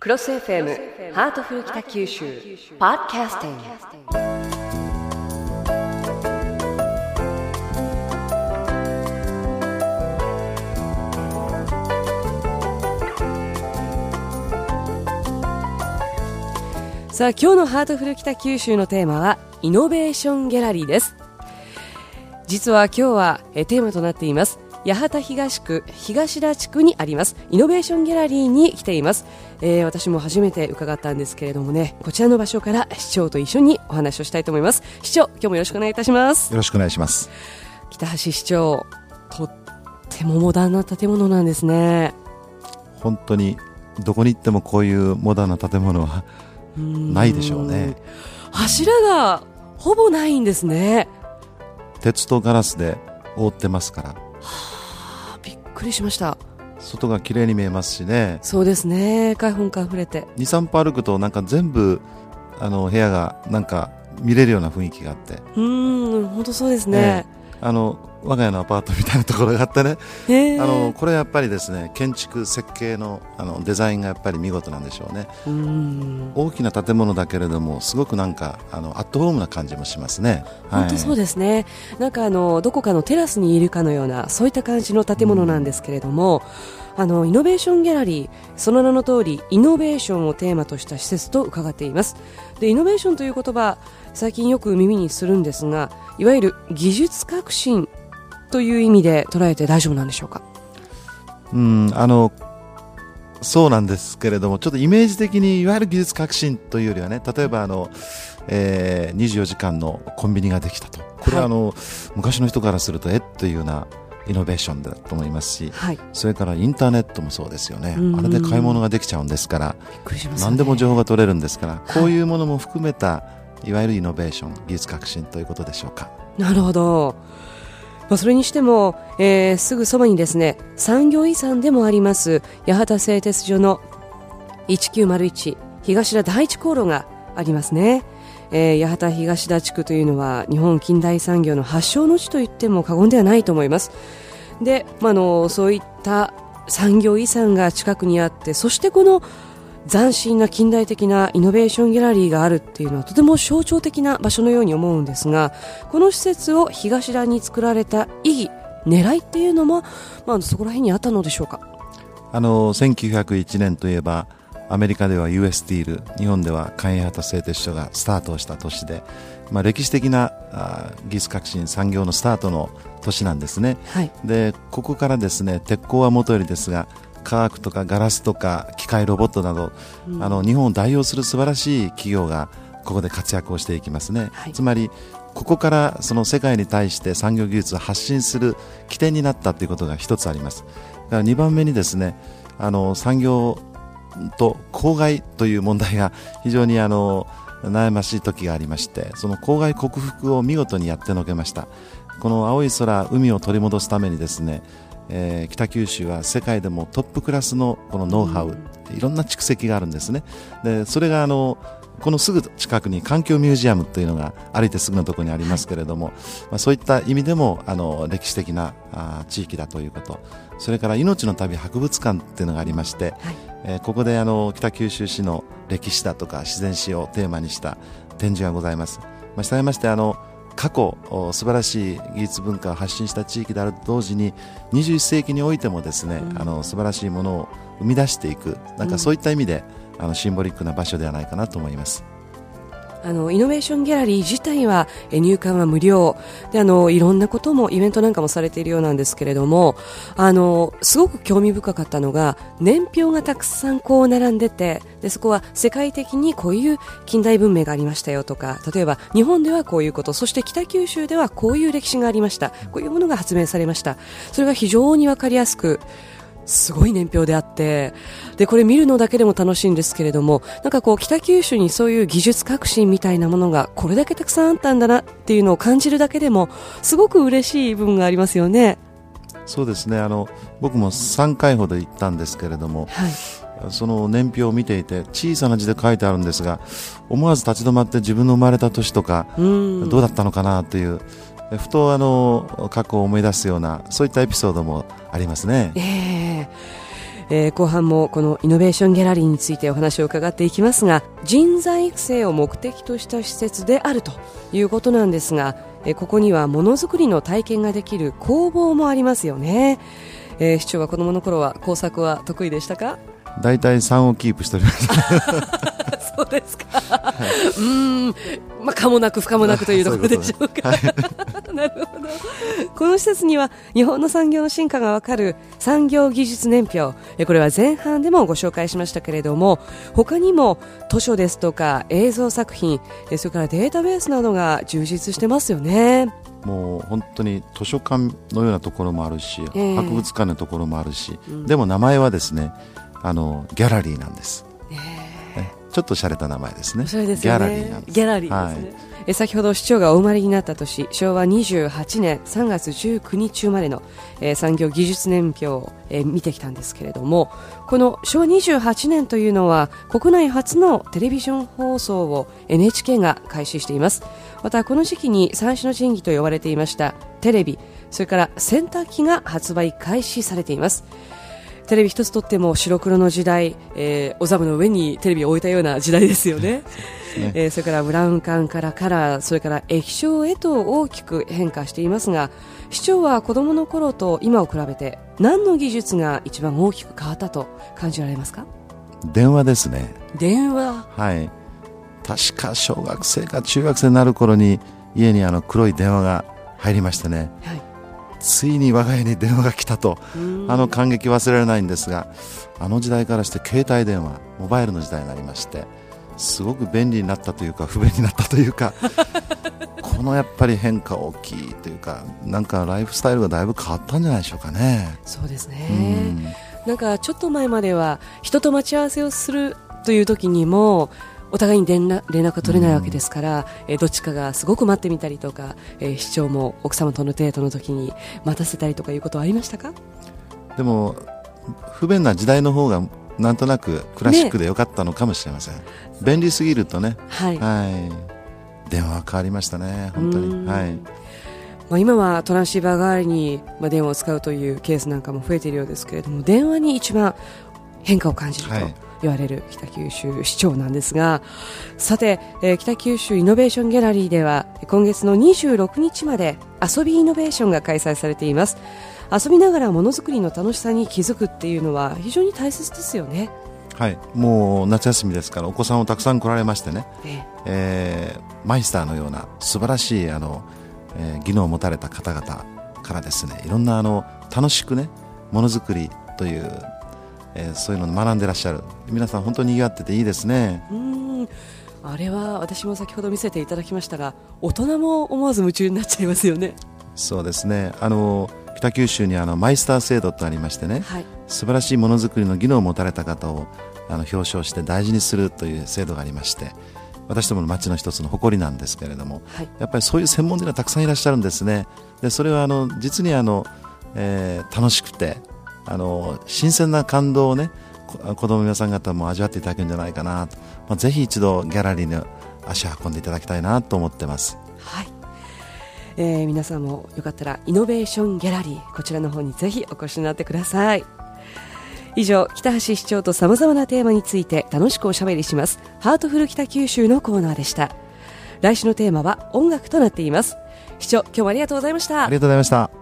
クロス FM ハートフル北九州ポッドキャスティング。さあ今日のハートフル北九州のテーマはイノベーションギャラリーです。実は今日はテーマとなっています。八幡東区東田地区にあります。イノベーションギャラリーに来ています、えー、私も初めて伺ったんですけれどもねこちらの場所から市長と一緒にお話をしたいと思います。市長今日もよろしくお願いいたします。よろしくお願いします。北橋市長とってもモダンな建物なんですね。本当にどこに行ってもこういうモダンな建物はないでしょうね。柱がほぼないんですね。鉄とガラスで覆ってますから、はあ、びっくりしました。外が綺麗に見えますしね。そうですね。開放感あふれて。23歩歩くとなんか全部あの部屋がなんか見れるような雰囲気があって。うん本当そうですね、あの我が家のアパートみたいなところがあってね、あのこれやっぱりですね建築設計のあのデザインがやっぱり見事なんでしょうね。大きな建物だけれどもすごくなんかあのアットホームな感じもしますね。本当そうですね、はい、なんかあのどこかのテラスにいるかのようなそういった感じの建物なんですけれども、あのイノベーションギャラリーその名の通りイノベーションをテーマとした施設と伺っています。でイノベーションという言葉最近よく耳にするんですがいわゆる技術革新という意味で捉えて大丈夫なんでしょうか？うんあのそうなんですけれどもちょっとイメージ的にいわゆる技術革新というよりはね例えばあの、えー、24時間のコンビニができたと。これはあの、はい、昔の人からするとえっ？というようなイノベーションだと思いますし、はい、それからインターネットもそうですよね。あれで買い物ができちゃうんですから、ね、何でも情報が取れるんですから、こういうものも含めたいわゆるイノベーション技術革新ということでしょうか。なるほどまあ、それにしても、えー、すぐそばにですね産業遺産でもあります八幡製鉄所の1901東田第一航路がありますね、えー、八幡東田地区というのは日本近代産業の発祥の地といっても過言ではないと思います。で、まあのそういった産業遺産が近くにあってそしてこの斬新な近代的なイノベーションギャラリーがあるっていうのはとても象徴的な場所のように思うんですがこの施設を東田に作られた意義狙いっていうのも、まあ、そこら辺にあったのでしょうか？あの1901年といえばアメリカでは US スティール日本では関営畑製鉄所がスタートをした年で、まあ、歴史的なあ技術革新産業のスタートの年なんですね、はい、でここからですね鉄鋼はもとよりですが科学とかガラスとか機械ロボットなど、うん、あの日本を代表する素晴らしい企業がここで活躍をしていきますね、はい、つまりここからその世界に対して産業技術を発信する起点になったということが一つあります。だから2番目にですねあの産業と公害という問題が非常にあの悩ましい時がありましてその公害克服を見事にやってのけました。この青い空海を取り戻すためにですねえー、北九州は世界でもトップクラスのこのノウハウ、いろんな蓄積があるんですね。でそれがあのこのすぐ近くに環境ミュージアムというのが歩いてすぐのところにありますけれども、はい、まあ、そういった意味でもあの歴史的なあ地域だということそれから命の旅博物館というのがありまして、はい、えー、ここであの北九州市の歴史だとか自然史をテーマにした展示がございます。まあ、したがいましてあの過去素晴らしい技術文化を発信した地域であると同時に21世紀においてもですね、うん、あの素晴らしいものを生み出していくなんかそういった意味で、うん、あのシンボリックな場所ではないかなと思います。あのイノベーションギャラリー自体は入館は無料。であのいろんなこともイベントなんかもされているようなんですけれどもあのすごく興味深かったのが年表がたくさんこう並んでてでそこは世界的にこういう近代文明がありましたよとか例えば日本ではこういうことそして北九州ではこういう歴史がありました。こういうものが発明されました。それが非常に分かりやすくすごい年表であってでこれ見るのだけでも楽しいんですけれどもなんかこう北九州にそういう技術革新みたいなものがこれだけたくさんあったんだなっていうのを感じるだけでもすごく嬉しい部分がありますよね。そうですね。あの僕も3回ほど行ったんですけれども、はい、その年表を見ていて小さな字で書いてあるんですが思わず立ち止まって自分の生まれた年とかどうだったのかなというふとあの過去を思い出すようなそういったエピソードもありますね。えー。えー、後半もこのイノベーションギャラリーについてお話を伺っていきますが人材育成を目的とした施設であるということなんですが、えー、ここにはものづくりの体験ができる工房もありますよね、えー、市長は子供の頃は工作は得意でしたか？大体3をキープしております。そうですか、はい、うん。まあ可もなく不可もなくというところでしょうか、ねはい、なるほど。この施設には日本の産業の進化がわかる産業技術年表これは前半でもご紹介しましたけれども他にも図書ですとか映像作品それからデータベースなどが充実してますよね。もう本当に図書館のようなところもあるし、えー、博物館のところもあるし、うん、でも名前はですねあのギャラリーなんです、え。ー、ちょっと洒落た名前ですね、ね、ギャラリーなんです。ギャラリーですね、はい。え先ほど市長がお生まれになった年昭和28年3月19日生まれの、えー、産業技術年表を、えー、見てきたんですけれどもこの昭和28年というのは国内初のテレビジョン放送を NHK が開始しています。またこの時期に三種の神器と呼ばれていましたテレビそれから洗濯機が発売開始されていますテレビ一つとっても白黒の時代、えー、お座部の上にテレビを置いたような時代ですよね。ね。えー、それからブラウン管からカラーそれから液晶へと大きく変化していますが市長は子どもの頃と今を比べて何の技術が一番大きく変わったと感じられますか？電話ですね。電話？はい。確か小学生か中学生になる頃に家にあの黒い電話が入りましてね、はいついに我が家に電話が来たと。あの感激忘れられないんですがあの時代からして携帯電話モバイルの時代になりましてすごく便利になったというか不便になったというか このやっぱり変化大きいというかなんかライフスタイルがだいぶ変わったんじゃないでしょうかね。そうですね、なんかちょっと前までは人と待ち合わせをするという時にもお互いに連絡が取れないわけですから、えー、どっちかがすごく待ってみたりとか、えー、市長も奥様とのデートの時に待たせたりとかいうことはありましたか？でも不便な時代の方がなんとなくクラシックでよかったのかもしれません、ね、便利すぎるとね、はい、はい、電話変わりましたね本当に。はい。まあ、今はトランシーバー代わりに、まあ、電話を使うというケースなんかも増えているようですけれども電話に一番変化を感じると、はい言われる北九州市長なんですがさて、えー、北九州イノベーションギャラリーでは今月の26日まで遊びイノベーションが開催されています。遊びながらものづくりの楽しさに気づくっていうのは非常に大切ですよね。はい。もう夏休みですからお子さんをたくさん来られましてね、え。えー、マイスターのような素晴らしいあの、えー、技能を持たれた方々からですねいろんなあの楽しくねものづくりというえー、そういうのを学んでらっしゃる。皆さん本当に賑わってていいですね。うん。あれは私も先ほど見せていただきましたが大人も思わず夢中になっちゃいますよね。そうですね。あの北九州にあのマイスター制度とありましてね、はい、素晴らしいものづくりの技能を持たれた方をあの表彰して大事にするという制度がありまして私どもの町の一つの誇りなんですけれども、はい、やっぱりそういう専門的なたくさんいらっしゃるんですね。でそれはあの実にあの、えー、楽しくてあの新鮮な感動をね子供皆さん方も味わっていただけるんじゃないかなと、まあ、ぜひ一度ギャラリーに足を運んでいただきたいなと思ってます。はい。えー、皆さんもよかったらイノベーションギャラリーこちらの方にぜひお越しになってください。以上北橋市長とさまざまなテーマについて楽しくおしゃべりしますハートフル北九州のコーナーでした。来週のテーマは音楽となっています。市長今日もありがとうございました。ありがとうございました